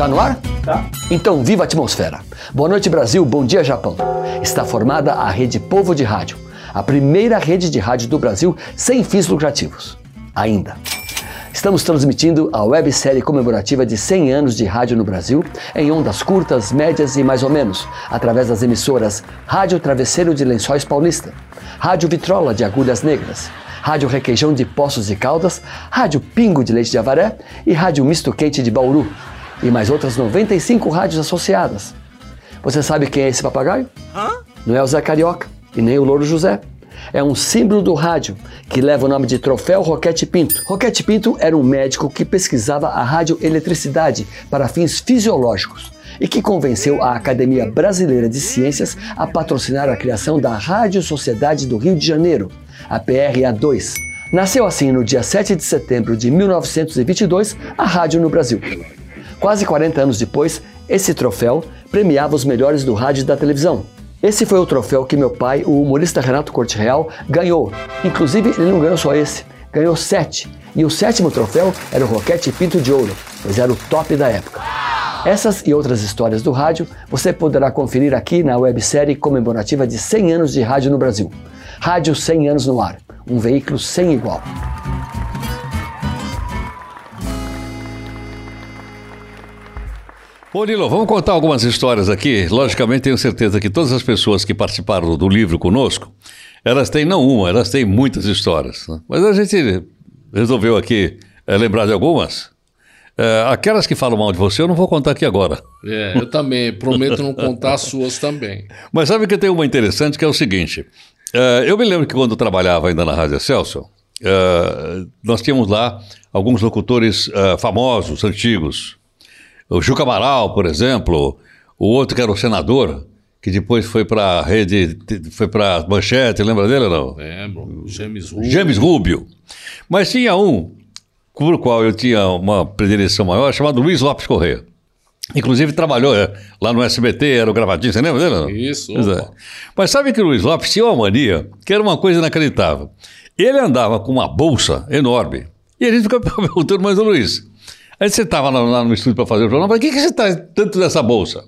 Tá no ar? Tá. Então, viva a atmosfera. Boa noite, Brasil. Bom dia, Japão. Está formada a Rede Povo de Rádio, a primeira rede de rádio do Brasil sem fins lucrativos. Ainda. Estamos transmitindo a websérie comemorativa de 100 anos de rádio no Brasil, em ondas curtas, médias e mais ou menos, através das emissoras Rádio Travesseiro de Lençóis Paulista, Rádio Vitrola de Agulhas Negras, Rádio Requeijão de Poços e Caldas, Rádio Pingo de Leite de Avaré e Rádio Misto Quente de Bauru, e mais outras 95 rádios associadas. Você sabe quem é esse papagaio? Hã? Não é o Zé Carioca e nem o Louro José. É um símbolo do rádio que leva o nome de Troféu Roquete Pinto. Roquete Pinto era um médico que pesquisava a radioeletricidade para fins fisiológicos e que convenceu a Academia Brasileira de Ciências a patrocinar a criação da Rádio Sociedade do Rio de Janeiro, a PRA2. Nasceu assim no dia 7 de setembro de 1922 a rádio no Brasil. Quase 40 anos depois, esse troféu premiava os melhores do rádio e da televisão. Esse foi o troféu que meu pai, o humorista Renato Corte Real, ganhou. Inclusive, ele não ganhou só esse, ganhou sete. E o sétimo troféu era o Roquete Pinto de Ouro, pois era o top da época. Essas e outras histórias do rádio você poderá conferir aqui na websérie comemorativa de 100 anos de rádio no Brasil. Rádio 100 anos no ar, um veículo sem igual. Ô Nilo, vamos contar algumas histórias aqui. Logicamente, tenho certeza que todas as pessoas que participaram do livro conosco, elas têm não uma, elas têm muitas histórias. né? Mas a gente resolveu aqui eh, lembrar de algumas. Eh, aquelas que falam mal de você, eu não vou contar aqui agora. É, eu também prometo não contar as suas também. Mas sabe que tem uma interessante que é o seguinte. eh, eu me lembro que quando eu trabalhava ainda na Rádio Celso, nós tínhamos lá alguns locutores famosos, antigos. O Juca Amaral, por exemplo, o outro que era o senador, que depois foi para a rede, foi para Manchete, lembra dele ou não? Lembro. James Rubio. James Rubio. Mas tinha um, por qual eu tinha uma predileção maior, chamado Luiz Lopes Correia. Inclusive trabalhou é, lá no SBT, era o gravadinho, você lembra dele? Não? Isso, é. Mas sabe que o Luiz Lopes tinha uma mania, que era uma coisa inacreditável. Ele andava com uma bolsa enorme. E a gente ficava perguntando, mas ô Luiz, aí você estava lá, no estúdio para fazer o jornal, mas o que, que você traz tanto dessa bolsa?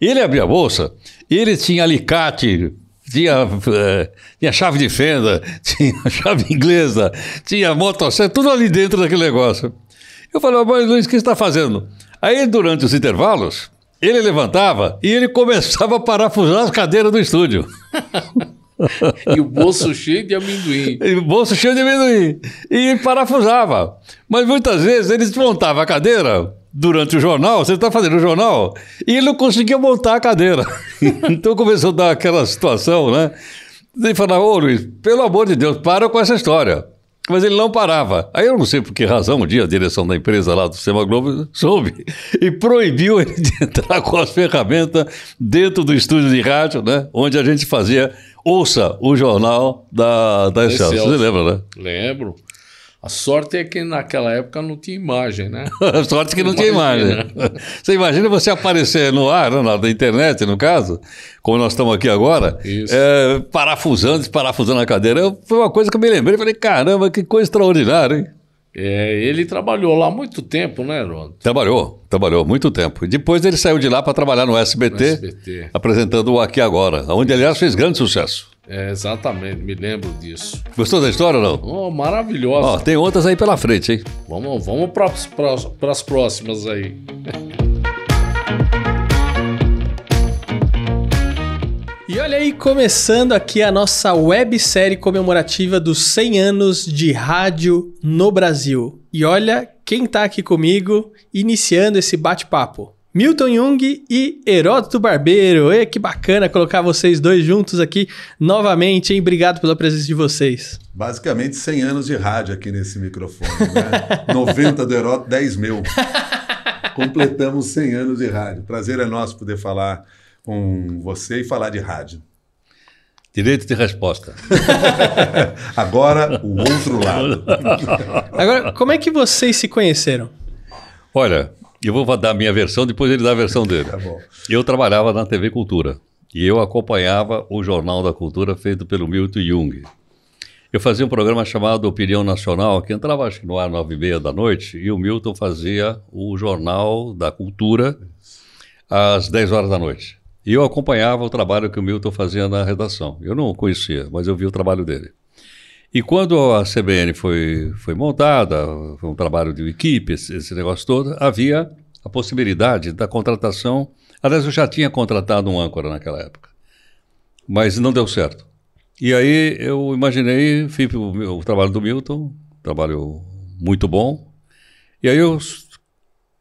Ele abria a bolsa ele tinha alicate, tinha, eh, tinha chave de fenda, tinha chave inglesa, tinha motosserra, tudo ali dentro daquele negócio. Eu falei, mas Luiz, o que você está fazendo? Aí, durante os intervalos, ele levantava e ele começava a parafusar as cadeiras do estúdio. E o bolso cheio de amendoim. E o bolso cheio de amendoim. E parafusava. Mas muitas vezes ele desmontava a cadeira durante o jornal, você está fazendo o jornal, e ele não conseguia montar a cadeira. então começou a dar aquela situação, né? Ele falava, ô Luiz, pelo amor de Deus, para com essa história. Mas ele não parava. Aí eu não sei por que razão, um dia a direção da empresa lá do Sistema Globo soube e proibiu ele de entrar com as ferramentas dentro do estúdio de rádio, né? Onde a gente fazia Ouça o jornal da, da Excelsior. Você lembra, né? Lembro. A sorte é que naquela época não tinha imagem, né? A sorte que não tinha imagem. Você imagina você aparecer no ar, né, na internet, no caso, como nós estamos aqui agora, é, parafusando, desparafusando a cadeira. Eu- Foi uma coisa que eu me lembrei. Falei, caramba, que coisa extraordinária, hein? É, ele trabalhou lá há muito tempo, né, Ron? Trabalhou, trabalhou muito tempo. E depois ele saiu de lá para trabalhar no SBT, No SBT. apresentando o Aqui Agora, onde, aliás, fez grande sucesso. É, exatamente, me lembro disso. Gostou da história ou não? Oh, maravilhosa. Ó, tem outras aí pela frente, hein? Vamos, vamos para as próximas aí. E olha aí, começando aqui a nossa websérie comemorativa dos 100 anos de rádio no Brasil. E olha quem tá aqui comigo iniciando esse bate-papo. Milton Jung e Heródoto Barbeiro. E que bacana colocar vocês dois juntos aqui novamente, hein? Obrigado pela presença de vocês. Basicamente 100 anos de rádio aqui nesse microfone, né? 90 do Heródoto, 10 mil. Completamos 100 anos de rádio. Prazer é nosso poder falar com você e falar de rádio. Direito de resposta. Agora, o outro lado. Agora, como é que vocês se conheceram? Olha, eu vou dar a minha versão, depois ele dá a versão dele. Tá bom. Eu trabalhava na TV Cultura e eu acompanhava o Jornal da Cultura feito pelo Milton Jung. eu fazia um programa chamado Opinião Nacional, que entrava acho que no ar nove e meia da noite, e o Milton fazia o Jornal da Cultura às 10 horas da noite. E eu acompanhava o trabalho que o Milton fazia na redação. Eu não o conhecia, mas eu vi o trabalho dele. E quando a CBN foi, foi montada, foi um trabalho de equipe, esse, esse negócio todo, havia a possibilidade da contratação. Aliás, eu já tinha contratado um âncora naquela época, mas não deu certo. E aí eu imaginei, fiz o, o trabalho do Milton, trabalho muito bom, e aí eu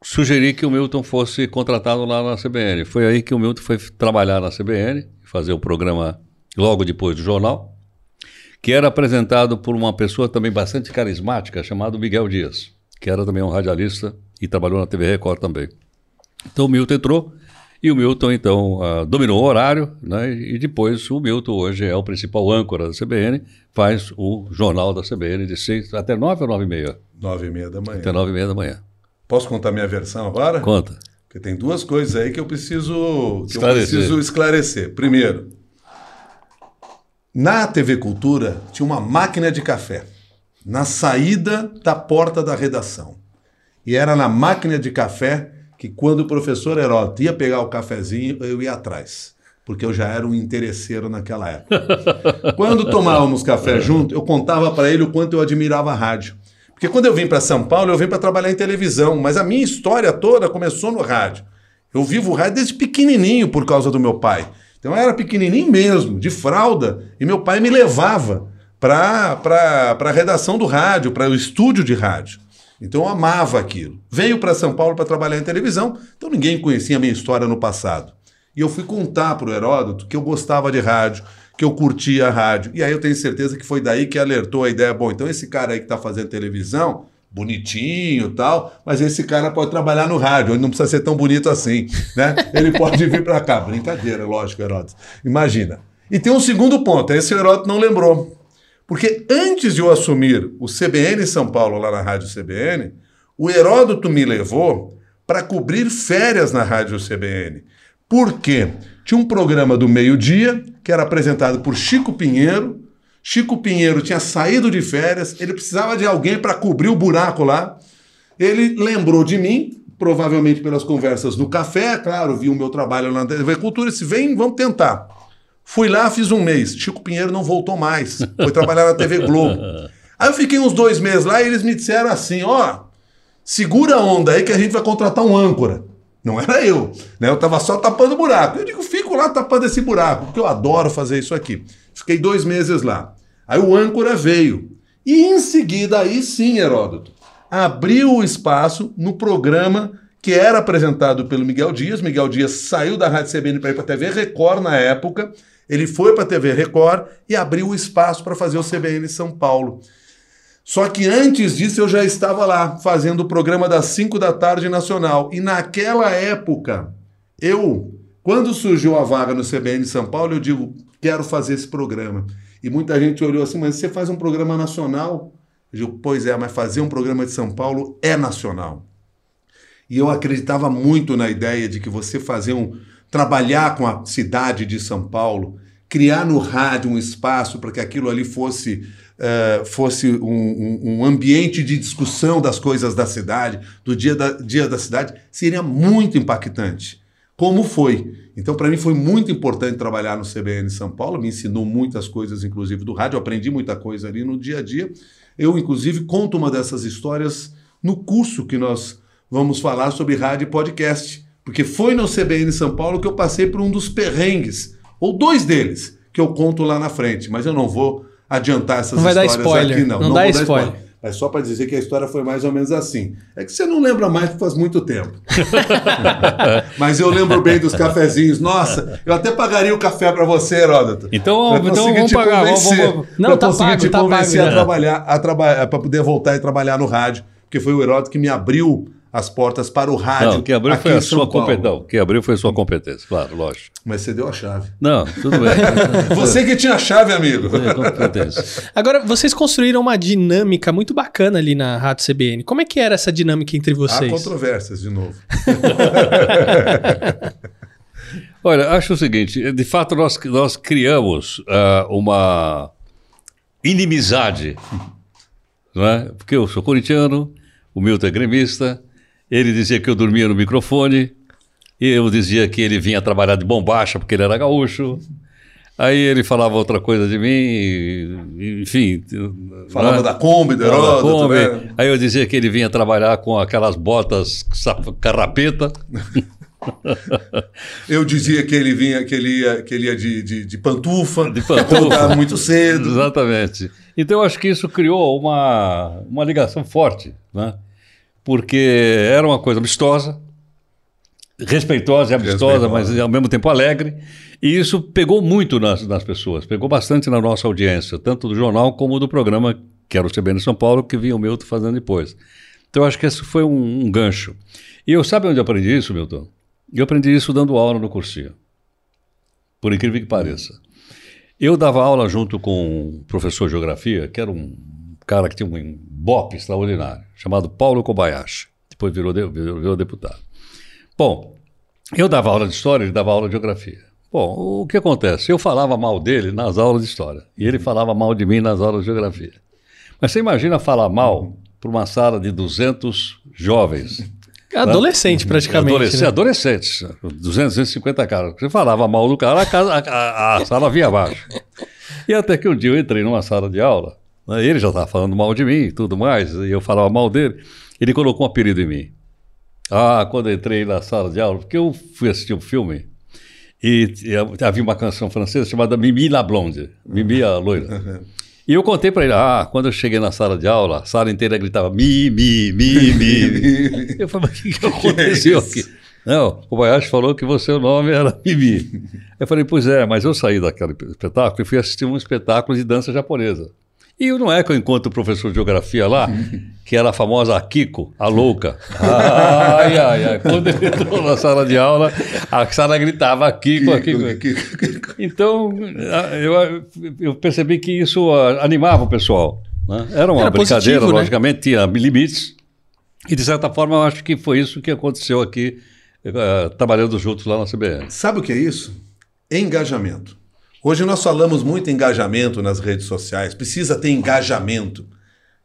sugeri que o Milton fosse contratado lá na CBN. Foi aí que o Milton foi trabalhar na CBN, fazer o programa logo depois do jornal que era apresentado por uma pessoa também bastante carismática, chamado Miguel Dias, que era também um radialista e trabalhou na TV Record também. Então o Milton entrou e o Milton então uh, dominou o horário, né? E depois o Milton hoje é o principal âncora da CBN, faz o jornal da CBN de seis até nove ou nove e meia. Nove e meia da manhã. Até nove e meia da manhã. Posso contar minha versão agora? Conta. Porque tem duas coisas aí que eu preciso que esclarecer. eu preciso esclarecer. Primeiro, na TV Cultura tinha uma máquina de café na saída da porta da redação. E era na máquina de café que quando o professor Heródoto ia pegar o cafezinho, eu ia atrás. Porque eu já era um interesseiro naquela época. quando tomávamos café junto, eu contava para ele o quanto eu admirava a rádio. Porque quando eu vim para São Paulo, eu vim para trabalhar em televisão, mas a minha história toda começou no rádio. Eu vivo o rádio desde pequenininho por causa do meu pai. Então eu era pequenininho mesmo, de fralda, e meu pai me levava para a redação do rádio, para o estúdio de rádio. Então eu amava aquilo. Veio para São Paulo para trabalhar em televisão, então ninguém conhecia a minha história no passado. E eu fui contar para o Heródoto que eu gostava de rádio, que eu curtia a rádio. E aí eu tenho certeza que foi daí que alertou a ideia: bom, então esse cara aí que está fazendo televisão, bonitinho tal, mas esse cara pode trabalhar no rádio, ele não precisa ser tão bonito assim, né? Ele pode vir para cá. Brincadeira, lógico, Heródoto. Imagina. E tem um segundo ponto, esse o Heródoto não lembrou. Porque antes de eu assumir o CBN São Paulo, lá na Rádio CBN, o Heródoto me levou para cobrir férias na Rádio CBN. Por quê? Tinha um programa do meio-dia, que era apresentado por Chico Pinheiro, Chico Pinheiro tinha saído de férias, ele precisava de alguém para cobrir o buraco lá. Ele lembrou de mim, provavelmente pelas conversas no café, claro, viu o meu trabalho na TV Cultura e disse: vem, vamos tentar. Fui lá, fiz um mês. Chico Pinheiro não voltou mais. Foi trabalhar na TV Globo. Aí eu fiquei uns dois meses lá e eles me disseram assim: ó, segura a onda aí que a gente vai contratar um âncora. Não era eu, né? Eu estava só tapando buraco. Eu digo, fico lá tapando esse buraco, porque eu adoro fazer isso aqui. Fiquei dois meses lá. Aí o âncora veio. E em seguida, aí sim, Heródoto, abriu o espaço no programa que era apresentado pelo Miguel Dias. Miguel Dias saiu da Rádio CBN para ir para a TV Record na época. Ele foi para a TV Record e abriu o espaço para fazer o CBN São Paulo. Só que antes disso eu já estava lá, fazendo o programa das 5 da tarde nacional. E naquela época, eu, quando surgiu a vaga no CBN São Paulo, eu digo, quero fazer esse programa. E muita gente olhou assim, mas você faz um programa nacional? Eu digo, pois é, mas fazer um programa de São Paulo é nacional. E eu acreditava muito na ideia de que você fazer um. trabalhar com a cidade de São Paulo, criar no rádio um espaço para que aquilo ali fosse, uh, fosse um, um, um, ambiente de discussão das coisas da cidade, do dia da, dia da cidade, seria muito impactante. Como foi? Então, para mim, foi muito importante trabalhar no CBN São Paulo, me ensinou muitas coisas, inclusive do rádio, aprendi muita coisa ali no dia a dia. Eu, inclusive, conto uma dessas histórias no curso que nós vamos falar sobre rádio e podcast, porque foi no CBN São Paulo que eu passei por um dos perrengues, ou dois deles, que eu conto lá na frente, mas eu não vou adiantar essas não histórias dar spoiler. aqui, não. Não, não dá spoiler. spoiler. Mas só para dizer que a história foi mais ou menos assim. É que você não lembra mais porque faz muito tempo. Mas eu lembro bem dos cafezinhos. Nossa, eu até pagaria o café para você, Heródoto. Então, então vamos pagar. Vamos, vamos... Não, tá conseguir pago, te tá convencer pago, a trabalhar, a trabalhar, para poder voltar e trabalhar no rádio. Porque foi o Heródoto que me abriu as portas para o rádio. Não, que abriu aqui foi a sua competência. Que abriu foi a sua competência, claro, lógico. Mas você deu a chave. Não, tudo bem. Você que tinha a chave, amigo. Agora, vocês construíram uma dinâmica muito bacana ali na Rádio CBN. Como é que era essa dinâmica entre Há vocês? controvérsias, de novo. Olha, acho o seguinte: de fato, nós, nós criamos ah, uma, inimizade. Não é? Porque eu sou corintiano, o Milton é gremista, ele dizia que eu dormia no microfone, e eu dizia que ele vinha trabalhar de bombacha porque ele era gaúcho. Aí ele falava outra coisa de mim, e- enfim. Falava né? da Kombi, do Heródoto, Kombi. né? Aí eu dizia que ele vinha trabalhar com aquelas botas carrapeta. Eu dizia que ele vinha, que ele ia, que ele ia de, de, de pantufa, De pantufa. muito cedo. Exatamente. Então eu acho que isso criou uma, uma ligação forte, né? Porque era uma coisa amistosa, respeitosa e amistosa, mas ao mesmo tempo alegre. E isso pegou muito nas, nas pessoas, pegou bastante na nossa audiência, tanto do jornal como do programa, que era o CBN São Paulo, que vinha o Milton fazendo depois. Então eu acho que esse foi um, um gancho. E eu sabe onde eu aprendi isso, Milton? Eu aprendi isso dando aula no cursinho. Por incrível que pareça. Eu dava aula junto com um professor de geografia, que era um cara que tinha um bope extraordinário, chamado Paulo Kobayashi. Depois virou, de- virou, virou deputado. Bom, eu dava aula de história, ele dava aula de geografia. Bom, o que acontece? Eu falava mal dele nas aulas de história e ele falava mal de mim nas aulas de geografia. Mas você imagina falar mal para uma sala de 200 jovens Adolescente, praticamente. Adolescentes, né? adolescentes, 200, 250 caras. Você falava mal do cara, a, casa, a, a- a sala vinha abaixo. E até que um dia eu entrei numa sala de aula, né, ele já estava falando mal de mim e tudo mais, e eu falava mal dele, ele colocou um apelido em mim. Ah, quando eu entrei na sala de aula, porque eu fui assistir um filme e, e havia uma canção francesa chamada Mimi la Blonde, Mimi a loira. E eu contei para ele, ah, quando eu cheguei na sala de aula, a sala inteira gritava mi, mi, mi, mi. mi. Eu falei, mas o que, que aconteceu isso? aqui? Não, o Bayashi falou que o seu nome era Mimi. Eu falei, pois é, mas eu saí daquele espetáculo e fui assistir um espetáculo de dança japonesa. E não é que eu encontro o professor de geografia lá, que era a famosa Akiko, a louca. Ai, ai, ai. Quando ele entrou na sala de aula, a sala gritava Akiko, Akiko. Então, a- eu, eu percebi que isso animava o pessoal. né? Era uma Era brincadeira, positivo, né? logicamente, tinha limites. E, de certa forma, eu acho que foi isso que aconteceu aqui, eh, trabalhando juntos lá na CBN. Sabe o que é isso? Engajamento. Hoje nós falamos muito em engajamento nas redes sociais. Precisa ter engajamento.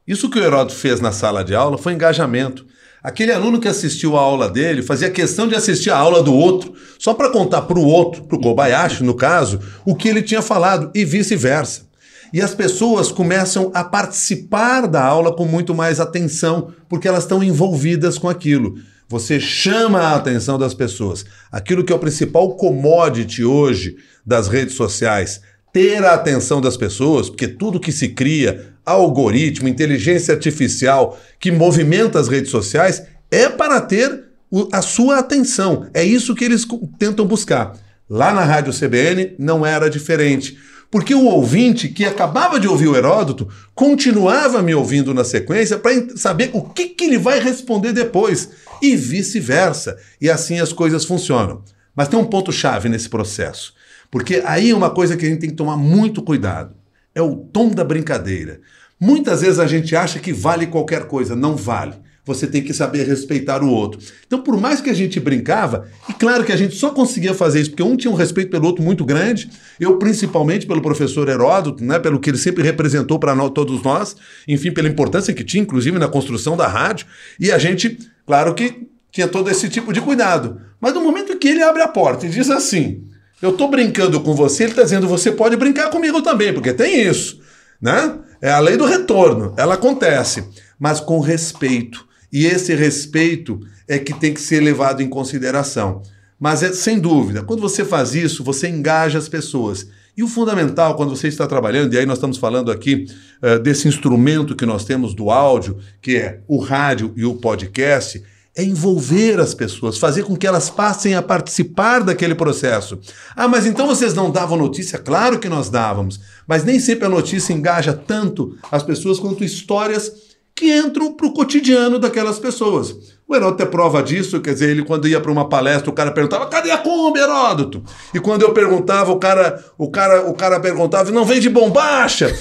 Isso que o Heródoto fez na sala de aula foi engajamento. Aquele aluno que assistiu a aula dele fazia questão de assistir a aula do outro, só para contar para o outro, para o Kobayashi, no caso, o que ele tinha falado e vice-versa. E as pessoas começam a participar da aula com muito mais atenção, porque elas estão envolvidas com aquilo. Você chama a atenção das pessoas. Aquilo que é o principal commodity hoje das redes sociais, ter a atenção das pessoas, porque tudo que se cria, algoritmo, inteligência artificial que movimenta as redes sociais, é para ter a sua atenção. É isso que eles tentam buscar. Lá na Rádio CBN não era diferente. Porque o ouvinte que acabava de ouvir o Heródoto continuava me ouvindo na sequência para saber o que, que ele vai responder depois. E vice-versa. E assim as coisas funcionam. Mas tem um ponto-chave nesse processo. Porque aí é uma coisa que a gente tem que tomar muito cuidado. É o tom da brincadeira. Muitas vezes a gente acha que vale qualquer coisa. Não vale. Você tem que saber respeitar o outro. Então, por mais que a gente brincava, e claro que a gente só conseguia fazer isso porque um tinha um respeito pelo outro muito grande, eu principalmente pelo professor Heródoto, né, pelo que ele sempre representou para todos nós, enfim, pela importância que tinha, inclusive, na construção da rádio, e a gente, claro que tinha todo esse tipo de cuidado. Mas no momento que ele abre a porta e diz assim: Eu tô brincando com você, ele está dizendo, você pode brincar comigo também, porque tem isso. Né? É a lei do retorno, ela acontece, mas com respeito. E esse respeito é que tem que ser levado em consideração. Mas é sem dúvida, quando você faz isso, você engaja as pessoas. E o fundamental, quando você está trabalhando, e aí nós estamos falando aqui eh, desse instrumento que nós temos do áudio, que é o rádio e o podcast, é envolver as pessoas, fazer com que elas passem a participar daquele processo. Ah, mas então vocês não davam notícia? Claro que nós dávamos, mas nem sempre a notícia engaja tanto as pessoas quanto histórias que entram para o cotidiano daquelas pessoas. O Heródoto é prova disso, quer dizer, ele quando ia para uma palestra, o cara perguntava, cadê a Kombi, Heródoto? E quando eu perguntava, o cara, o cara, o cara perguntava, não vem de bombacha?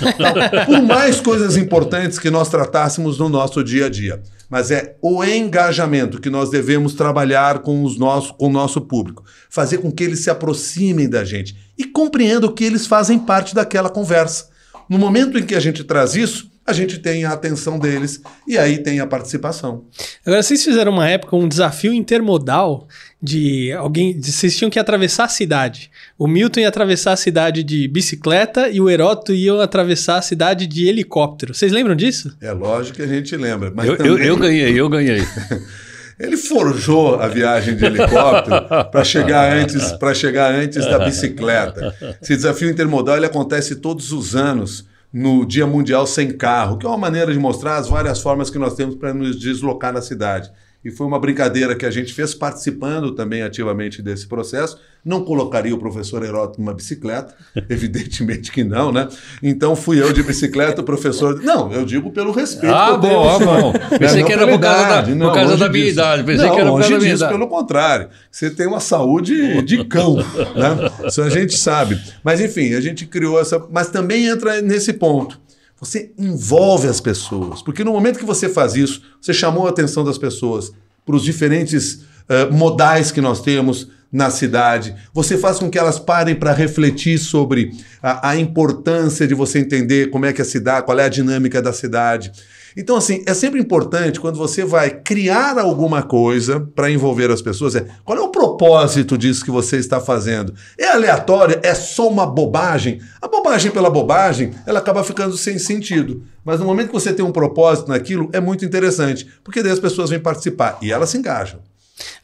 Por mais coisas importantes que nós tratássemos no nosso dia a dia. Mas é o engajamento que nós devemos trabalhar com, os nossos, com o nosso público. Fazer com que eles se aproximem da gente e compreendam que eles fazem parte daquela conversa. no momento em que a gente traz isso, a gente tem a atenção deles e aí tem a participação. Agora, vocês fizeram uma época um desafio intermodal de alguém. De, vocês tinham que atravessar a cidade. O Milton ia atravessar a cidade de bicicleta e o Heródoto ia atravessar a cidade de helicóptero. Vocês lembram disso? É lógico que a gente lembra. Mas Eu, também... eu, eu ganhei, eu ganhei. Ele forjou a viagem de helicóptero para chegar antes, para chegar antes da bicicleta. Esse desafio intermodal ele acontece todos os anos no Dia Mundial Sem Carro, que é uma maneira de mostrar as várias formas que nós temos para nos deslocar na cidade. E foi uma brincadeira que a gente fez participando também ativamente desse processo. Não colocaria o professor Heródoto numa bicicleta, evidentemente que não, né? Então fui eu de bicicleta, o professor. Não, eu digo pelo respeito. Ah, bom, ah, bom. Né? Pensei Não que era por causa da- idade, por não, causa da minha disso. idade. Pensei não, que era por causa disso, idade. pelo contrário. Você tem uma saúde de cão, né? Isso a gente sabe. Mas enfim, a gente criou essa. Mas também entra nesse ponto. Você envolve as pessoas. Porque no momento que você faz isso, você chamou a atenção das pessoas para os diferentes eh, modais que nós temos na cidade. Você faz com que elas parem para refletir sobre a, a importância de você entender como é que a cidade, qual é a dinâmica da cidade. Então, assim, é sempre importante quando você vai criar alguma coisa para envolver as pessoas, é qual é o propósito disso que você está fazendo? É aleatório? É só uma bobagem? A bobagem pela bobagem, ela acaba ficando sem sentido. Mas no momento que você tem um propósito naquilo, é muito interessante, porque daí as pessoas vêm participar e elas se engajam.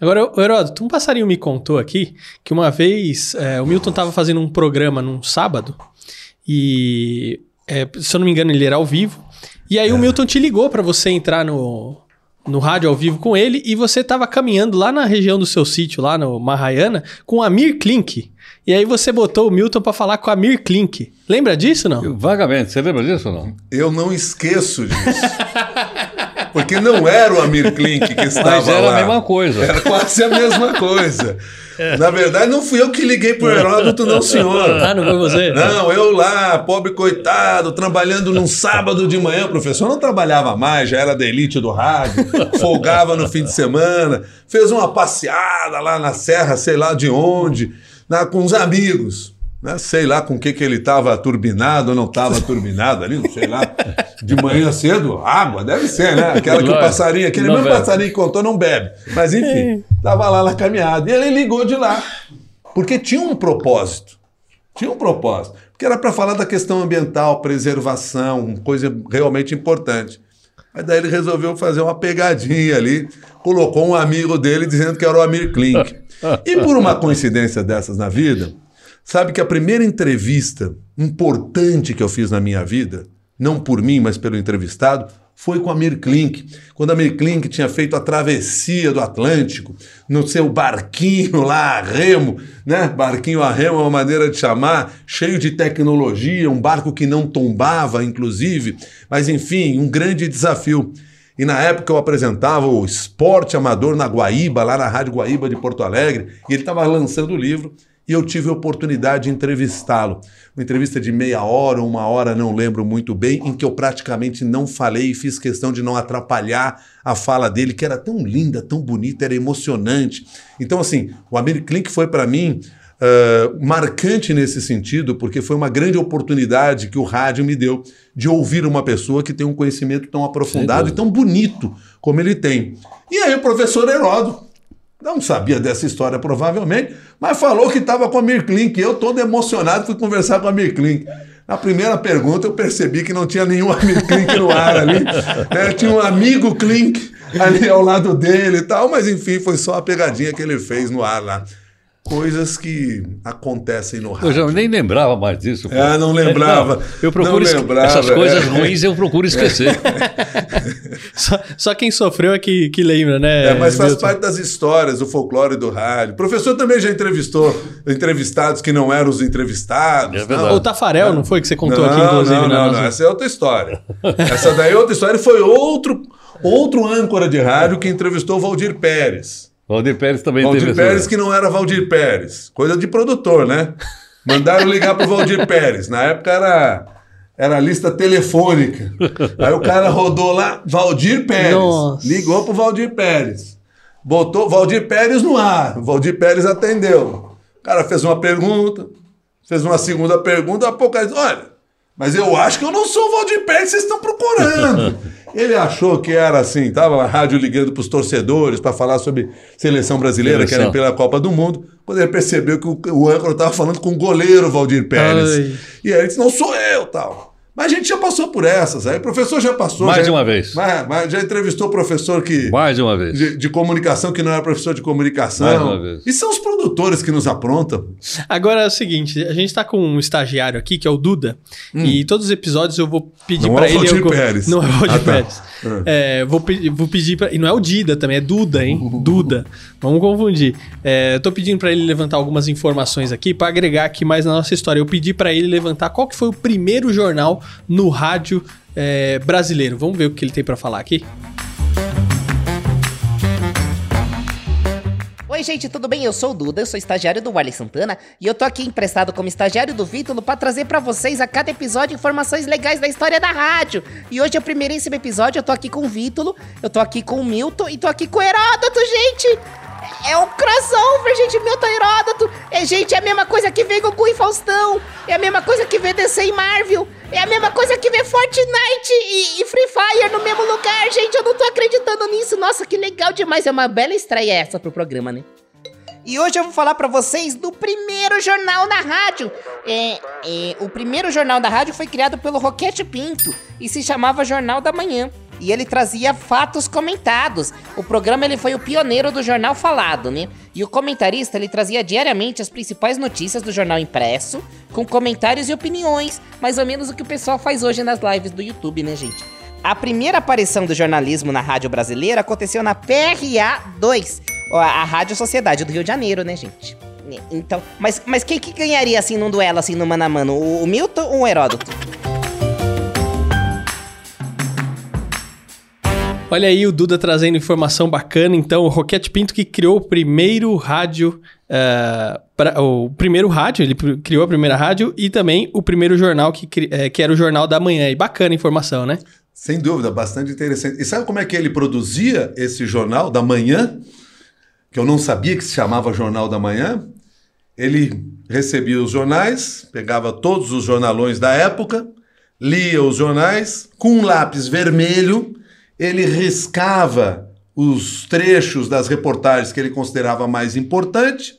Agora, Heródoto, um passarinho me contou aqui que uma vez é, o Milton estava fazendo um programa num sábado e, é, se eu não me engano, ele era ao vivo. E aí o Milton te ligou para você entrar no, no rádio ao vivo com ele e você estava caminhando lá na região do seu sítio, lá no Marraiana, com o Amir Klink. E aí você botou o Milton para falar com o Amir Klink. Lembra disso não? Eu- Vagamente. Você lembra disso ou não? Eu não esqueço disso. Porque não era o Amir Klink que estava Mas era lá. a mesma coisa. Era quase a mesma coisa. Na verdade, não fui eu que liguei pro Heródoto, não, senhor. Ah, não foi você? Não, eu lá, pobre coitado, trabalhando num sábado de manhã. O professor não trabalhava mais, já era da elite do rádio, folgava no fim de semana, fez uma passeada lá na serra, sei lá de onde, né, com os amigos. Né? Sei lá com o que, que ele estava turbinado ou não estava turbinado ali, não sei lá. De manhã cedo, água, deve ser, né? Aquela que o passarinho, aquele Não mesmo bebe. passarinho que contou, não bebe. Mas enfim, estava lá na caminhada. E ele ligou de lá, porque tinha um propósito. Tinha um propósito. Porque era para falar da questão ambiental, preservação, coisa realmente importante. Mas daí ele resolveu fazer uma pegadinha ali, colocou um amigo dele dizendo que era o Amir Klink. E por uma coincidência dessas na vida, sabe que a primeira entrevista importante que eu fiz na minha vida, não por mim, mas pelo entrevistado, foi com Amir Klink. Quando Amir Klink tinha feito a travessia do Atlântico, no seu barquinho lá, a remo, né? Barquinho a remo é uma maneira de chamar, cheio de tecnologia, um barco que não tombava, inclusive. Mas enfim, um grande desafio. E na época eu apresentava o Esporte Amador na Guaíba, lá na Rádio Guaíba de Porto Alegre, e ele estava lançando o livro e eu tive a oportunidade de entrevistá-lo. Uma entrevista de meia hora, uma hora, não lembro muito bem, em que eu praticamente não falei e fiz questão de não atrapalhar a fala dele, que era tão linda, tão bonita, era emocionante. Então, assim, o Amir Klink foi para mim ah, marcante nesse sentido, porque foi uma grande oportunidade que o rádio me deu de ouvir uma pessoa que tem um conhecimento tão aprofundado e tão bonito como ele tem. E aí o professor Heródoto, não sabia dessa história provavelmente, mas falou que estava com a Mir Klink. Eu, todo emocionado, fui conversar com a Mir Klink. Na primeira pergunta, eu percebi que não tinha nenhum Amir Klink no ar ali. né? Tinha um amigo Klink ali ao lado dele e tal, mas enfim, foi só a pegadinha que ele fez no ar lá. Coisas que acontecem no Eu rádio. já nem lembrava mais disso. pô. Ah, não lembrava. Não, eu procuro Não lembrava, essas coisas é. ruins eu procuro esquecer. Só, só quem sofreu é que, que lembra, né? É, mas faz Milton? parte das histórias, do folclore do rádio. O professor também já entrevistou entrevistados que não eram os entrevistados. É. O Tafarel, não foi que você contou aqui, não, inclusive? Não, né, não, não, essa é outra história. Essa daí é outra história. Foi outro, outro âncora de rádio que entrevistou o Valdir Pérez. Valdir Pérez também Valdir teve Pérez essa- que não era Valdir Pérez. Coisa de produtor, né? Mandaram ligar pro Valdir Pérez. Na época era, era lista telefônica. Aí o cara rodou lá, Valdir Pérez. Nossa. Ligou pro Valdir Pérez. Botou Valdir Pérez no ar. O Valdir Pérez atendeu. O cara fez uma pergunta, fez uma segunda pergunta, a pouco ele disse, olha, Mas eu acho que eu não sou o Valdir Pérez que vocês estão procurando. Ele achou que era assim, tava a rádio ligando para os torcedores para falar sobre seleção brasileira, Seleção. que era pela Copa do Mundo, quando ele percebeu que o, o âncora estava falando com o goleiro Valdir Pérez. Ai. E aí ele disse, não sou eu, tal. Mas a gente já passou por essas, aí o professor já passou. Mais já- de uma vez. Mas, mas já entrevistou o professor que Mais de uma vez. de, de comunicação que não era professor de Mais comunicação. uma vez. E são os produtores que nos aprontam. Agora é o seguinte, a gente tá com um estagiário aqui, que é o Duda, e todos os episódios eu vou pedir Hum. Não pra é o ele... Valdir eu- Pérez. Não é o Valdir Ah, tá. Pérez. É, vou, pe- vou pedir pra... E não é o Dida também, é Duda, hein? Duda. Vamos confundir. É, eu tô pedindo pra ele levantar algumas informações aqui pra agregar aqui mais na nossa história. Eu pedi pra ele levantar qual que foi o primeiro jornal no rádio é, brasileiro. Vamos ver o que ele tem pra falar aqui? Oi, gente, tudo bem? Eu sou o Duda, eu sou estagiário do Warley Santana e eu tô aqui emprestado como estagiário do Vítulo pra trazer pra vocês a cada episódio informações legais da história da rádio. E hoje é o primeiríssimo episódio, eu tô aqui com o Vítulo, eu tô aqui com o Milton e tô aqui com o Heródoto, gente! É um crossover, gente, Milton Heródoto. É, gente, é a mesma coisa que vê Goku e Faustão. É a mesma coisa que vê DC e Marvel. É a mesma coisa que vê Fortnite e, e Free Fire no mesmo lugar, gente. Eu não tô acreditando nisso. Nossa, que legal demais. É uma bela estreia essa pro programa, né? E hoje eu vou falar pra vocês do primeiro jornal na rádio. É, é, o primeiro jornal da rádio foi criado pelo Roquete Pinto e se chamava Jornal da Manhã. E ele trazia fatos comentados. O programa ele foi o pioneiro do jornal falado, né? E o comentarista ele trazia diariamente as principais notícias do jornal impresso, com comentários e opiniões, mais ou menos o que o pessoal faz hoje nas lives do YouTube, né, gente? A primeira aparição do jornalismo na rádio brasileira aconteceu na PRA 2, a Rádio Sociedade do Rio de Janeiro, né, gente? Então, mas, mas quem que ganharia assim num duelo assim no mano a mano? O, o Milton ou o Heródoto? Olha aí o Duda trazendo informação bacana. Então, o Roquete Pinto que criou o primeiro rádio. eh, pra- o primeiro rádio, ele criou a primeira rádio e também o primeiro jornal que, eh, que era o Jornal da Manhã. E bacana a informação, né? Sem dúvida, bastante interessante. E sabe como é que ele produzia esse jornal da manhã? Que eu não sabia que se chamava Jornal da Manhã. Ele recebia os jornais, pegava todos os jornalões da época, lia os jornais com um lápis vermelho, ele riscava os trechos das reportagens que ele considerava mais importante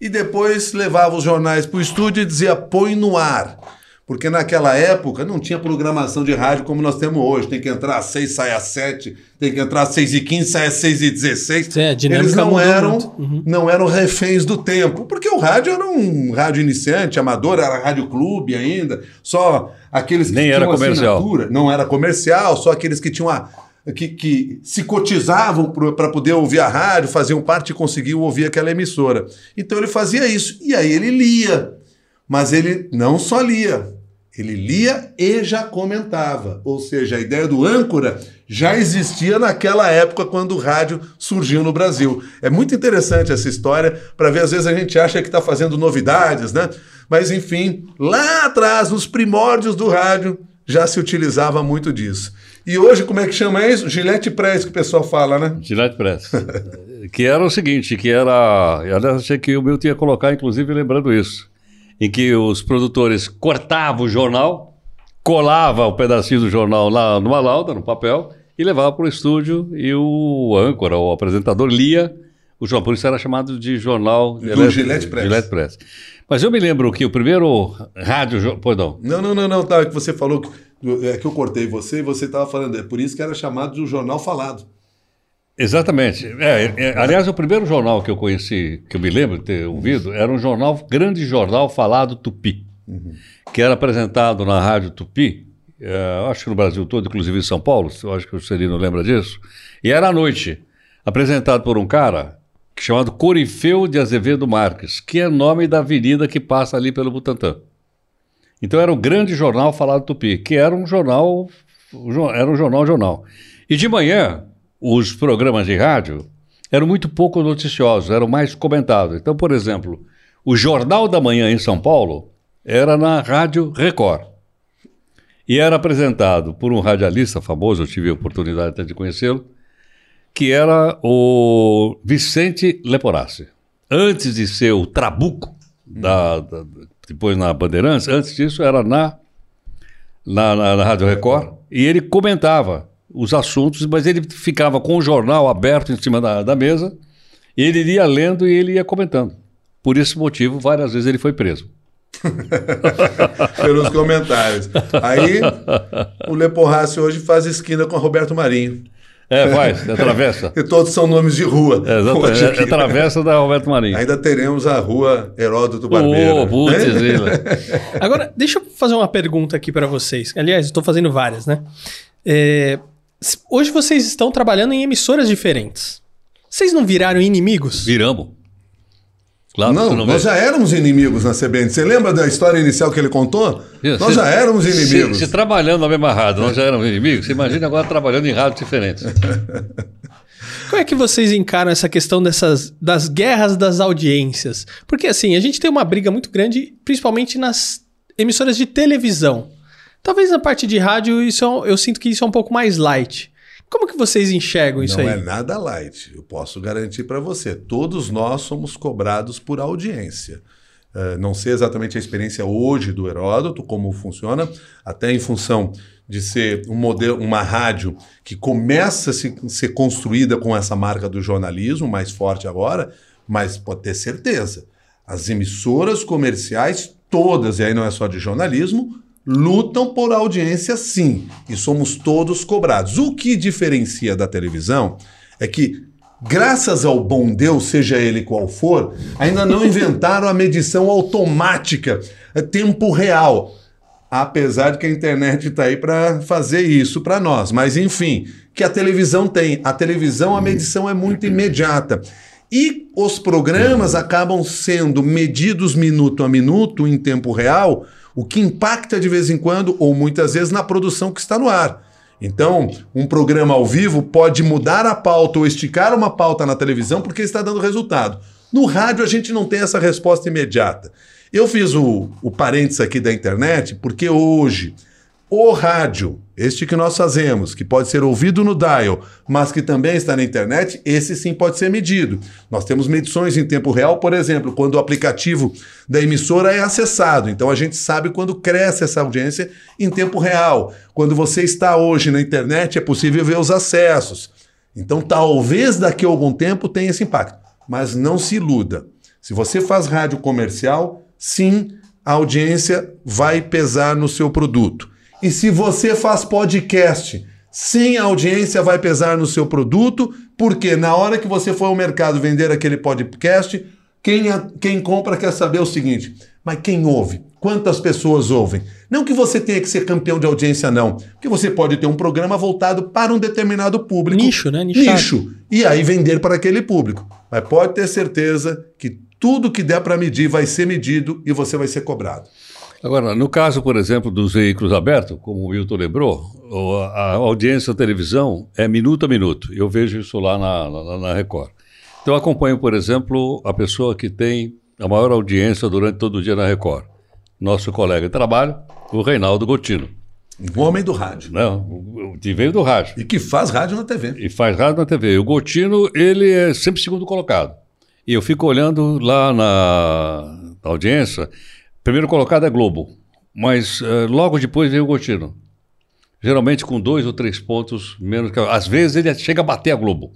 e depois levava os jornais para o estúdio e dizia põe no ar. Porque naquela época não tinha programação de rádio como nós temos hoje. Tem que entrar às 6, sai às 7, tem que entrar às 6 e 15, sai às 6 e 16. É, Eles não eram. Uhum. não eram reféns do tempo. Porque o rádio era um rádio iniciante, amador, era rádio clube ainda. Só aqueles que Nem tinham era comercial. assinatura. Não era comercial, só aqueles que tinham a, que, que se cotizavam para poder ouvir a rádio, faziam parte e conseguiam ouvir aquela emissora. Então ele fazia isso. E aí ele lia. Mas ele não só lia, ele lia e já comentava. Ou seja, a ideia do âncora já existia naquela época quando o rádio surgiu no Brasil. É muito interessante essa história para ver, às vezes a gente acha que está fazendo novidades, né? Mas enfim, lá atrás, nos primórdios do rádio, já se utilizava muito disso. E hoje, como é que chama isso? Gillette Press, que o pessoal fala, né? Gillette Press. que era o seguinte, que era... Aliás, achei que o meu tinha colocar, inclusive, lembrando isso. Em que os produtores cortavam o jornal, colava o pedacinho do jornal lá numa lauda, no papel, e levava para o estúdio e o âncora, o apresentador, lia o jornal. Por isso era chamado de jornal... Do Gillette Press. Gillette Press. Mas eu me lembro que o primeiro rádio... não. Não, não, não, não, tá. É que você falou que, é que eu cortei você e você estava falando. É por isso que era chamado de jornal falado. Exatamente. É, é, aliás, o primeiro jornal que eu conheci, que eu me lembro de ter ouvido, era um jornal, grande jornal falado Tupi, que era apresentado na rádio Tupi, é, acho que no Brasil todo, inclusive em São Paulo, eu acho que o Celino lembra disso, e era à noite, apresentado por um cara chamado Corifeu de Azevedo Marques, que é nome da avenida que passa ali pelo Butantã. Então era o grande jornal falado Tupi, que era um jornal, jo- era um jornal jornal. E de manhã, os programas de rádio eram muito pouco noticiosos, eram mais comentados. Então, por exemplo, o Jornal da Manhã em São Paulo era na Rádio Record. E era apresentado por um radialista famoso, eu tive a oportunidade até de conhecê-lo, que era o Vicente Leporassi. Antes de ser o Trabuco, da, da- depois na Bandeirantes, antes disso era na na, na, na Rádio Record e ele comentava os assuntos, mas ele ficava com o jornal aberto em cima da, da mesa, ele ia lendo e ele ia comentando. Por esse motivo, várias vezes ele foi preso. pelos comentários. Aí o Leporrace hoje faz esquina com Roberto Marinho. É, faz, atravessa. E todos são nomes de rua. É, exatamente. Aqui. É, atravessa da Roberto Marinho. Ainda teremos a rua Heródoto Barbeiro. Ô, putz. Agora, deixa eu fazer uma pergunta aqui pra vocês. Aliás, estou fazendo várias, né? É, hoje vocês estão trabalhando em emissoras diferentes. Vocês não viraram inimigos? Viramos. Claro, Não, não nós vê. já éramos inimigos na CBN. Você lembra da história inicial que ele contou? Isso, nós se- já éramos inimigos. Se, se trabalhando na mesma rádio, nós já éramos inimigos, você imagina agora trabalhando em rádios diferentes. Como é que vocês encaram essa questão dessas das guerras das audiências? Porque assim, a gente tem uma briga muito grande, principalmente nas emissoras de televisão. Talvez na parte de rádio isso é eu sinto que isso é um pouco mais light. Como que vocês enxergam isso Não aí? é nada light. Eu posso garantir para você. Todos nós somos cobrados por audiência. Eh, não sei exatamente a experiência hoje do Heródoto, como funciona, até em função de ser um modelo, uma rádio que começa a se, ser construída com essa marca do jornalismo mais forte agora, mas pode ter certeza, as emissoras comerciais todas, e aí não é só de jornalismo, lutam por audiência sim, e somos todos cobrados. O que diferencia da televisão é que, graças ao bom Deus, seja ele qual for, ainda não inventaram a medição automática, é tempo real. Apesar de que a internet está aí para fazer isso para nós. Mas, enfim, que a televisão tem. A televisão, a medição é muito imediata. E os programas acabam sendo medidos minuto a minuto, em tempo real, o que impacta de vez em quando, ou muitas vezes, na produção que está no ar. Então, um programa ao vivo pode mudar a pauta ou esticar uma pauta na televisão porque está dando resultado. No rádio, a gente não tem essa resposta imediata. Eu fiz o, o parênteses aqui da internet porque hoje o rádio, este que nós fazemos, que pode ser ouvido no dial, mas que também está na internet, esse sim pode ser medido. Nós temos medições em tempo real, por exemplo, quando o aplicativo da emissora é acessado. Então a gente sabe quando cresce essa audiência em tempo real. Quando você está hoje na internet, é possível ver os acessos. Então talvez daqui a algum tempo tenha esse impacto. Mas não se iluda. Se você faz rádio comercial, sim, a audiência vai pesar no seu produto. E se você faz podcast, sim, a audiência vai pesar no seu produto, porque na hora que você for ao mercado vender aquele podcast, quem, quem compra quer saber o seguinte: mas quem ouve? Quantas pessoas ouvem? Não que você tenha que ser campeão de audiência, não. Porque você pode ter um programa voltado para um determinado público. Nicho, né? Nichado. Nicho. E aí vender para aquele público. Mas pode ter certeza que tudo que der para medir vai ser medido e você vai ser cobrado. Agora, no caso, por exemplo, dos veículos abertos, como o Wilton lembrou, a audiência da televisão é minuto a minuto. Eu vejo isso lá na, na, na Record. Então, eu acompanho, por exemplo, a pessoa que tem a maior audiência durante todo o dia na Record. Nosso colega de trabalho, o Reinaldo Gotino, Um homem do rádio. né? O- o- que veio do rádio E que faz rádio na TV. e faz rádio na TV. O Gotino, ele é sempre segundo colocado. E eu fico olhando lá na, na audiência. Primeiro colocado é Globo, mas eh, logo depois vem o Gotino. Geralmente com dois ou três pontos menos que. Às vezes ele chega a bater a Globo.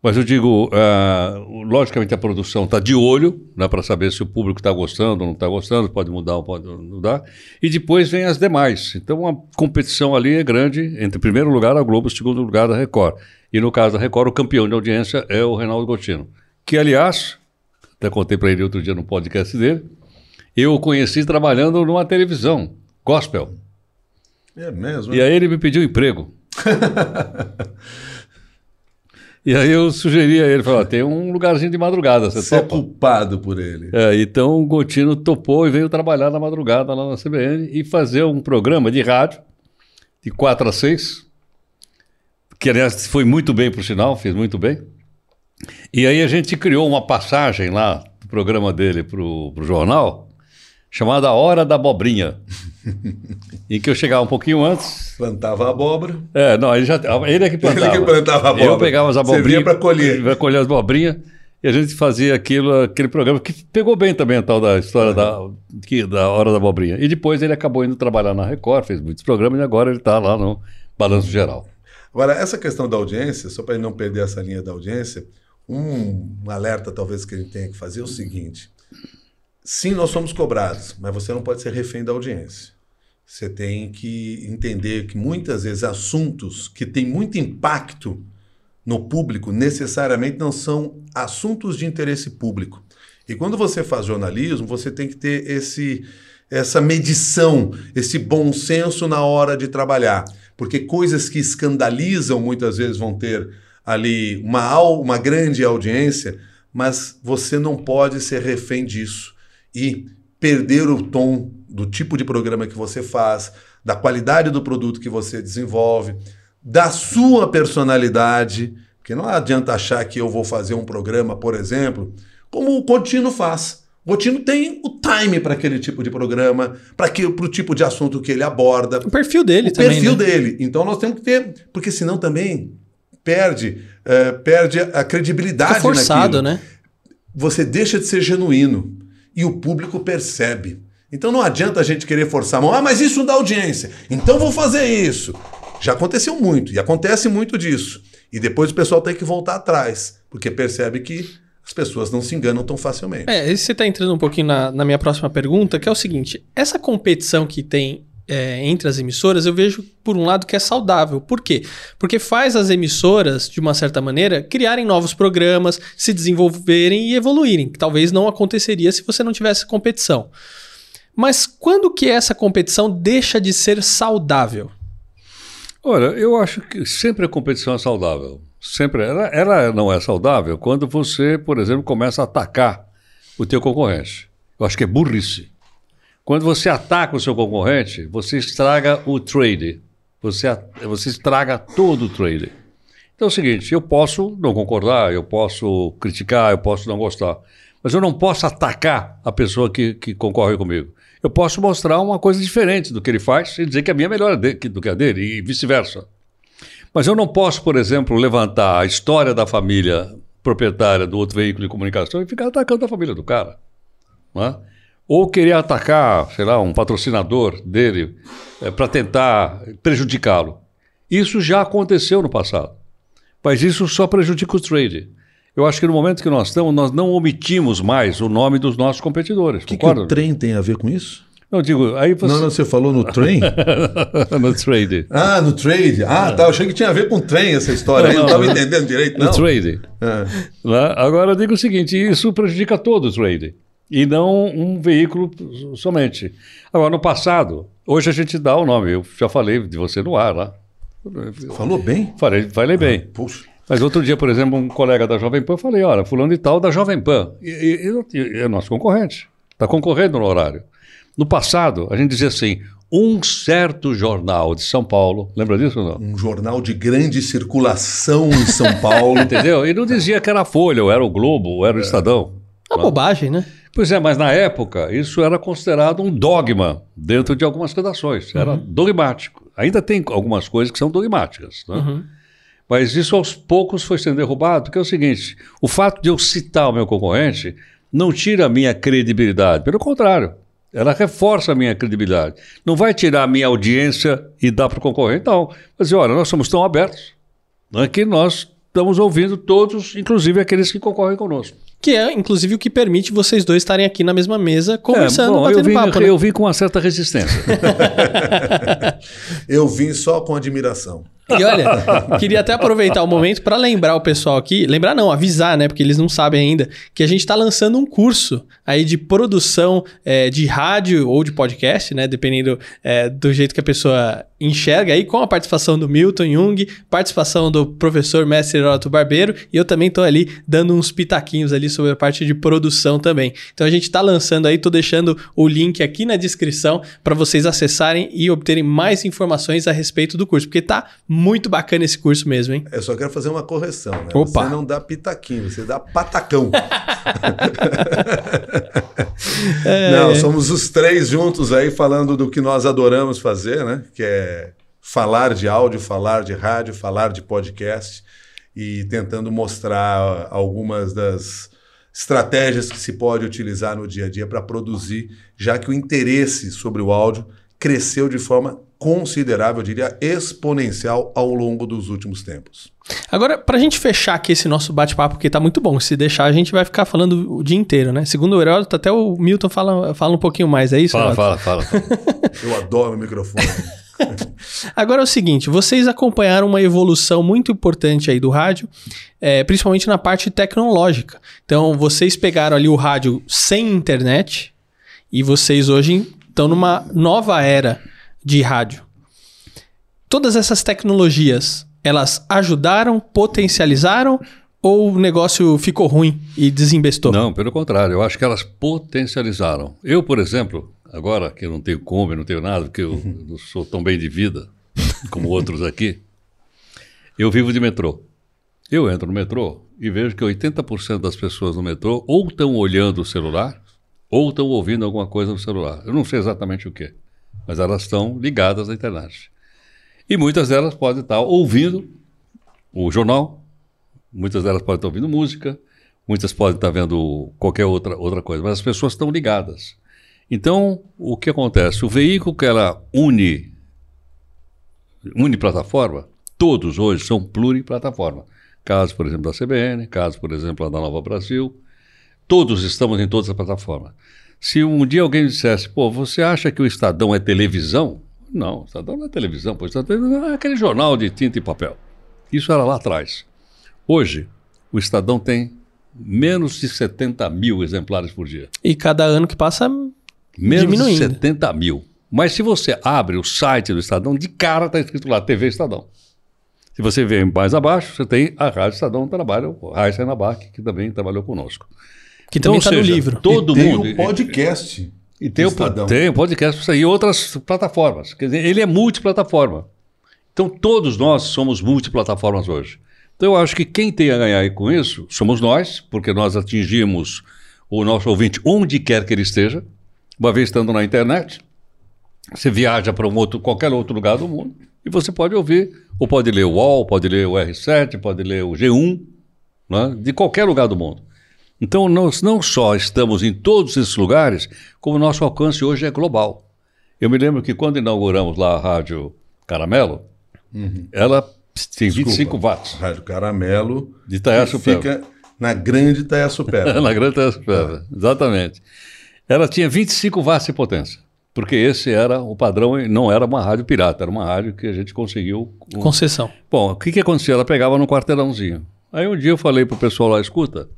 Mas eu digo, ah, logicamente a produção está de olho né, para saber se o público está gostando ou não está gostando, pode mudar ou pode mudar. E depois vem as demais. Então a competição ali é grande entre primeiro lugar a Globo segundo lugar a Record. E no caso da Record, o campeão de audiência é o Reinaldo Gotino. Que, aliás, até contei para ele outro dia no podcast dele, eu o conheci trabalhando numa televisão, gospel. É mesmo? E aí ele me pediu emprego. e aí eu sugeri a ele, falei, ó, tem um lugarzinho de madrugada, você Você é culpado por ele. É, então o Gotino topou e veio trabalhar na madrugada lá na CBN e fazer um programa de rádio de 4 a 6, que aliás foi muito bem por sinal, fez muito bem. E aí a gente criou uma passagem lá do programa dele para o jornal, chamada Hora da Abobrinha, em que eu chegava um pouquinho antes, Plantava abóbora. é, não, ele, já, ele é que plantava. Ele que plantava abóbora. Eu pegava as abobrinhas. pra colher. Vai colher as abobrinhas. E a gente fazia aquilo, aquele programa que pegou bem também a tal da história da, que, da Hora da Abobrinha. E depois ele acabou indo trabalhar na Record, fez muitos programas e agora ele está lá no Balanço Geral. Agora, essa questão da audiência, só para não perder essa linha da audiência, um alerta talvez que a gente tenha que fazer é o seguinte: sim, nós somos cobrados, mas você não pode ser refém da audiência. Você tem que entender que muitas vezes assuntos que têm muito impacto no público necessariamente não são assuntos de interesse público. E quando você faz jornalismo, você tem que ter esse, essa medição, esse bom senso na hora de trabalhar. Porque coisas que escandalizam muitas vezes vão ter ali uma, uma grande audiência, mas você não pode ser refém disso e perder o tom do tipo de programa que você faz, da qualidade do produto que você desenvolve da sua personalidade, porque não adianta achar que eu vou fazer um programa, por exemplo, como o Contino faz. O Contino tem o time para aquele tipo de programa, para o tipo de assunto que ele aborda. O perfil dele o também. O perfil né? dele. Então nós temos que ter, porque senão também perde, é, perde a credibilidade Fica forçado, naquilo. né? Você deixa de ser genuíno e o público percebe. Então não adianta a gente querer forçar a mão. Ah, mas isso dá audiência. Então vou fazer isso. Já aconteceu muito, e acontece muito disso. E depois o pessoal tem que voltar atrás, porque percebe que as pessoas não se enganam tão facilmente. É, você está entrando um pouquinho na, na, minha próxima pergunta, que é o seguinte: essa competição que tem é, entre as emissoras, eu vejo, por um lado, que é saudável. Por quê? Porque faz as emissoras, de uma certa maneira, criarem novos programas, se desenvolverem e evoluírem, que talvez não aconteceria se você não tivesse competição. Mas quando que essa competição deixa de ser saudável? Olha, eu acho que sempre a competição é saudável. Sempre. Ela, ela não é saudável quando você, por exemplo, começa a atacar o teu concorrente. Eu acho que é burrice. Quando você ataca o seu concorrente, você estraga o trade. Você, você estraga todo o trade. Então é o seguinte, eu posso não concordar, eu posso criticar, eu posso não gostar, mas eu não posso atacar a pessoa que, que concorre comigo eu posso mostrar uma coisa diferente do que ele faz e dizer que a minha é melhor do que a dele e vice-versa. Mas eu não posso, por exemplo, levantar a história da família proprietária do outro veículo de comunicação e ficar atacando a família do cara. É? Ou querer atacar, sei lá, um patrocinador dele é, para tentar prejudicá-lo. Isso já aconteceu no passado. Mas isso só prejudica o trade. Eu acho que no momento que nós estamos, nós não omitimos mais o nome dos nossos competidores. O que, que, o trem tem a ver com isso? Não, digo, aí você... Não, não, você falou no trem? no trade. Ah, no trade. Ah, tá. Eu achei que tinha a ver com trem essa história. Não, não, estava entendendo direito, não. No trade. É. Agora, eu digo o seguinte, isso prejudica todo o trade. E não um veículo somente. Agora, no passado, hoje a gente dá o nome. Eu já falei de você no ar lá. Falou bem? Falei, falei bem. Ah, puxa. Mas outro dia, por exemplo, um colega da Jovem Pan, eu falei, olha, fulano e tal da Jovem Pan. E, e, e é nosso concorrente. Está concorrendo no horário. No passado, a gente dizia assim, um certo jornal de São Paulo, lembra disso ou não? Um jornal de grande circulação em São Paulo. Entendeu? E não dizia que era a Folha, ou era o Globo, ou era o é. Estadão. Uma bobagem, né? Pois é, mas na época isso era considerado um dogma dentro de algumas redações. Era uhum. dogmático. Ainda tem algumas coisas que são dogmáticas. Né? Uhum. Mas isso aos poucos foi sendo derrubado, que é o seguinte: o fato de eu citar o meu concorrente não tira a minha credibilidade, pelo contrário, ela reforça a minha credibilidade. Não vai tirar a minha audiência e dar para o concorrente, não. Mas olha, nós somos tão abertos né, que nós estamos ouvindo todos, inclusive aqueles que concorrem conosco. Que é, inclusive, o que permite vocês dois estarem aqui na mesma mesa, conversando, é, bom, batendo eu vim, papo. Né? Eu vim com uma certa resistência. eu vim só com admiração. E olha, queria até aproveitar o momento para lembrar o pessoal aqui, lembrar não, avisar, né, porque eles não sabem ainda, que a gente está lançando um curso aí de produção é, de rádio ou de podcast, né, dependendo é, do jeito que a pessoa enxerga aí, com a participação do Milton Jung, participação do professor mestre Heródoto Barbeiro, e eu também estou ali dando uns pitaquinhos ali sobre a parte de produção também. Então a gente está lançando aí, tô deixando o link aqui na descrição para vocês acessarem e obterem mais informações a respeito do curso, porque tá muito bacana esse curso mesmo, hein? Eu só quero fazer uma correção, né? Opa. Você não dá pitaquinho, você dá patacão. é... Não, somos os três juntos aí falando do que nós adoramos fazer, né? Que é falar de áudio, falar de rádio, falar de podcast. e tentando mostrar algumas das estratégias que se pode utilizar no dia a dia para produzir, já que o interesse sobre o áudio cresceu de forma considerável, eu diria exponencial ao longo dos últimos tempos. Agora, pra gente fechar aqui esse nosso bate-papo, porque tá muito bom, se deixar a gente vai ficar falando o dia inteiro, né? Segundo o Heródoto, até o Milton fala, fala um pouquinho mais, é isso? Fala, Heródoto? fala, fala. Eu adoro o microfone. Agora é o seguinte, vocês acompanharam uma evolução muito importante aí do rádio, é, principalmente na parte tecnológica. Então, vocês pegaram ali o rádio sem internet e vocês hoje estão numa nova era de rádio. Todas essas tecnologias, elas ajudaram, potencializaram ou o negócio ficou ruim e desembestou? Não, pelo contrário, eu acho que elas potencializaram. Eu, por exemplo, agora que eu não tenho Kombi, não tenho nada, porque eu não sou tão bem de vida como outros aqui, eu vivo de metrô. Eu entro no metrô e vejo que 80% das pessoas no metrô ou estão olhando o celular ou estão ouvindo alguma coisa no celular. Eu não sei exatamente o que, mas elas estão ligadas à internet. E muitas delas podem estar ouvindo o jornal, muitas delas podem estar ouvindo música, muitas podem estar vendo qualquer outra, outra coisa, mas as pessoas estão ligadas. Então, o que acontece? O veículo que ela une, une plataforma, todos hoje são pluriplataforma. Caso, por exemplo, da CBN, caso, por exemplo, da Nova Brasil, todos estamos em todas as plataformas. Se um dia alguém dissesse, pô, você acha que o Estadão é televisão? Não, o Estadão não é televisão, o Estadão é aquele jornal de tinta e papel. Isso era lá atrás. Hoje, o Estadão tem menos de 70 mil exemplares por dia. E cada ano que passa, Menos Diminuindo. de 70 mil. Mas se você abre o site do Estadão, de cara está escrito lá, TV Estadão. Se você vem mais abaixo, você tem a Rádio Estadão, trabalha o Raíssa Nabac, que também trabalhou conosco. que também Ou está no livro. Todo e tem mundo. o podcast. E tem o, Estadão. tem o podcast para sair e outras plataformas. Quer dizer, ele é multiplataforma. Então, todos nós somos multiplataformas hoje. Então, eu acho que quem tem a ganhar aí com isso somos nós, porque nós atingimos o nosso ouvinte onde quer que ele esteja. Uma vez estando na internet, você viaja para um outro, qualquer outro lugar do mundo e você pode ouvir, ou pode ler o UOL, pode ler o R7, pode ler o G1, né, de qualquer lugar do mundo. Então, nós não só estamos em todos esses lugares, como nosso alcance hoje é global. Eu me lembro que quando inauguramos lá a Rádio Caramelo, ela tem 25 watts Rádio Caramelo. de que fica na grande Itaiaçupeba. na Grande Itaiaçupeba, exatamente. Ela tinha 25 watts de potência, porque esse era o padrão, e não era uma rádio pirata, era uma rádio que a gente conseguiu. Concessão. Bom, o que, que acontecia? Ela pegava no quarteirãozinho. Aí um dia eu falei pro pessoal lá, escuta,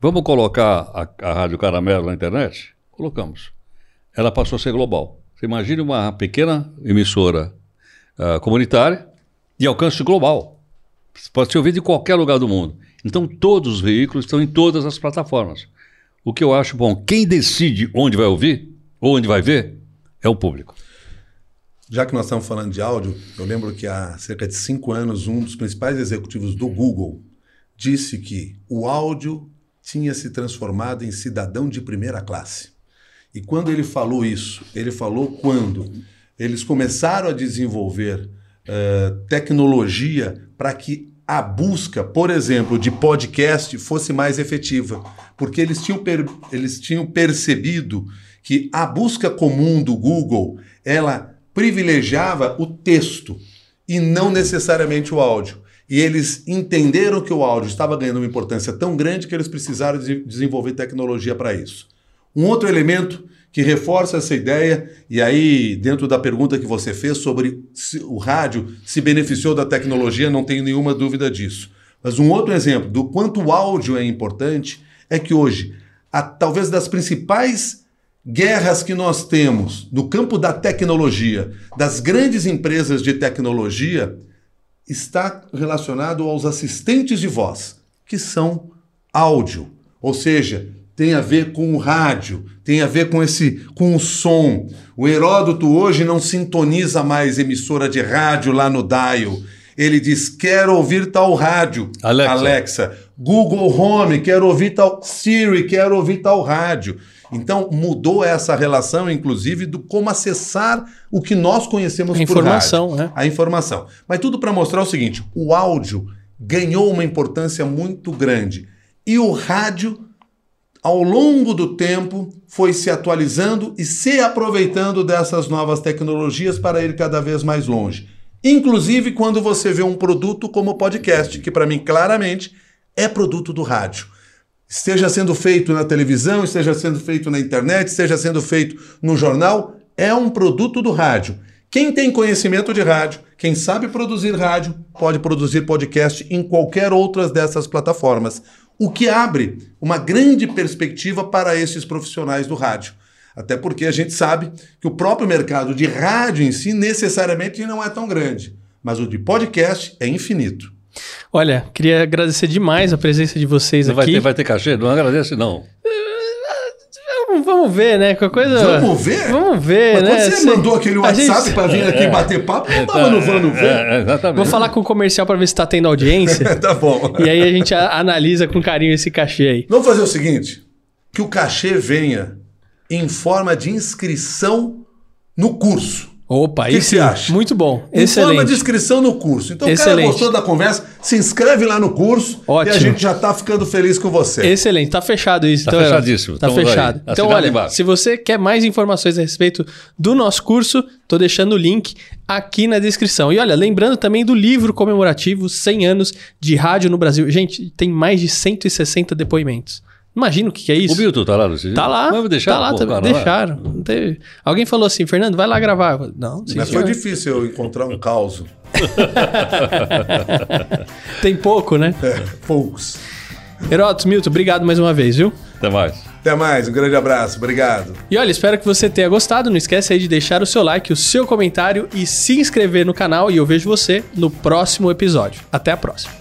vamos colocar a, a Rádio Caramelo na internet? Colocamos. Ela passou a ser global. Você imagine uma pequena emissora ah, comunitária de alcance global. Você pode ser ouvido de qualquer lugar do mundo. Então todos os veículos estão em todas as plataformas. O que eu acho bom, quem decide onde vai ouvir ou onde vai ver é o público. Já que nós estamos falando de áudio, eu lembro que há cerca de cinco anos, um dos principais executivos do Google disse que o áudio tinha se transformado em cidadão de primeira classe. E quando ele falou isso, ele falou quando eles começaram a desenvolver eh, tecnologia para que a busca, por exemplo, de podcast fosse mais efetiva. Porque eles tinham, eles tinham percebido que a busca comum do Google, ela privilegiava o texto e não necessariamente o áudio. E eles entenderam que o áudio estava ganhando uma importância tão grande que eles precisaram de desenvolver tecnologia para isso. Um outro elemento que reforça essa ideia, e aí, dentro da pergunta que você fez sobre se o rádio se beneficiou da tecnologia, não tenho nenhuma dúvida disso. Mas um outro exemplo do quanto o áudio é importante é que hoje, a, talvez das principais guerras que nós temos no campo da tecnologia, das grandes empresas de tecnologia, está relacionado aos assistentes de voz, que são áudio, ou seja, tem a ver com o rádio, tem a ver com esse com o som. O Heródoto hoje não sintoniza mais emissora de rádio lá no dial. Ele diz: "Quero ouvir tal rádio". Alexa. Alexa. Google Home, quero ouvir tal Siri, quero ouvir tal rádio. Então mudou essa relação, inclusive, do como acessar o que nós conhecemos A por informação, rádio. né? A informação. Mas tudo para mostrar o seguinte: o áudio ganhou uma importância muito grande. E o rádio, ao longo do tempo, foi se atualizando e se aproveitando dessas novas tecnologias para ir cada vez mais longe. Inclusive quando você vê um produto como o podcast, que para mim claramente é produto do rádio. Esteja sendo feito na televisão, esteja sendo feito na internet, esteja sendo feito no jornal, é um produto do rádio. Quem tem conhecimento de rádio, quem sabe produzir rádio, pode produzir podcast em qualquer outras dessas plataformas, o que abre uma grande perspectiva para esses profissionais do rádio. Até porque a gente sabe que o próprio mercado de rádio em si necessariamente não é tão grande, mas o de podcast é infinito. Olha, queria agradecer demais a presença de vocês Não vai aqui. ter, vai ter cachê? Não agradece, não. Vamos, vamos ver, né? Qualquer coisa. Vamos ver? Vamos ver, Mas né? quando você mandou aquele WhatsApp gente- para vir aqui bater papo, não tava no Vamos Ver? É, é, exatamente. Vou falar com o comercial pra ver se tá tendo audiência. tá bom. e aí a gente analisa com carinho esse cachê aí. Vamos fazer o seguinte: que o cachê venha em forma de inscrição no curso. Opa, que isso você acha? Muito bom. Excelente. de inscrição no curso. Então, o Excelente. cara gostou da conversa, se inscreve lá no curso Ótimo. e a gente já tá ficando feliz com você. Excelente, tá fechado isso. Tá então, fechadíssimo. Tá Então, vai. fechado. Então, Assinado olha, se você quer mais informações a respeito do nosso curso, tô deixando o link aqui na descrição. E olha, lembrando também do livro comemorativo 100 anos de rádio no Brasil. Gente, tem mais de 160 depoimentos. Imagina o que, que é isso. O Milton tá lá no Tá lá, Vamos deixar? tá lá Pô, também. cara, lá. Deixaram. Não teve- Alguém falou assim, Fernando, vai lá gravar. Falei, Não, sim, Mas foi difícil eu encontrar um caos. Tem pouco, né? É, poucos. Herotos, Milton, obrigado mais uma vez, viu? Até mais. Até mais, um grande abraço. Obrigado. E olha, espero que você tenha gostado. Não esquece aí de deixar o seu like, o seu comentário e se inscrever no canal. E eu vejo você no próximo episódio. Até a próxima.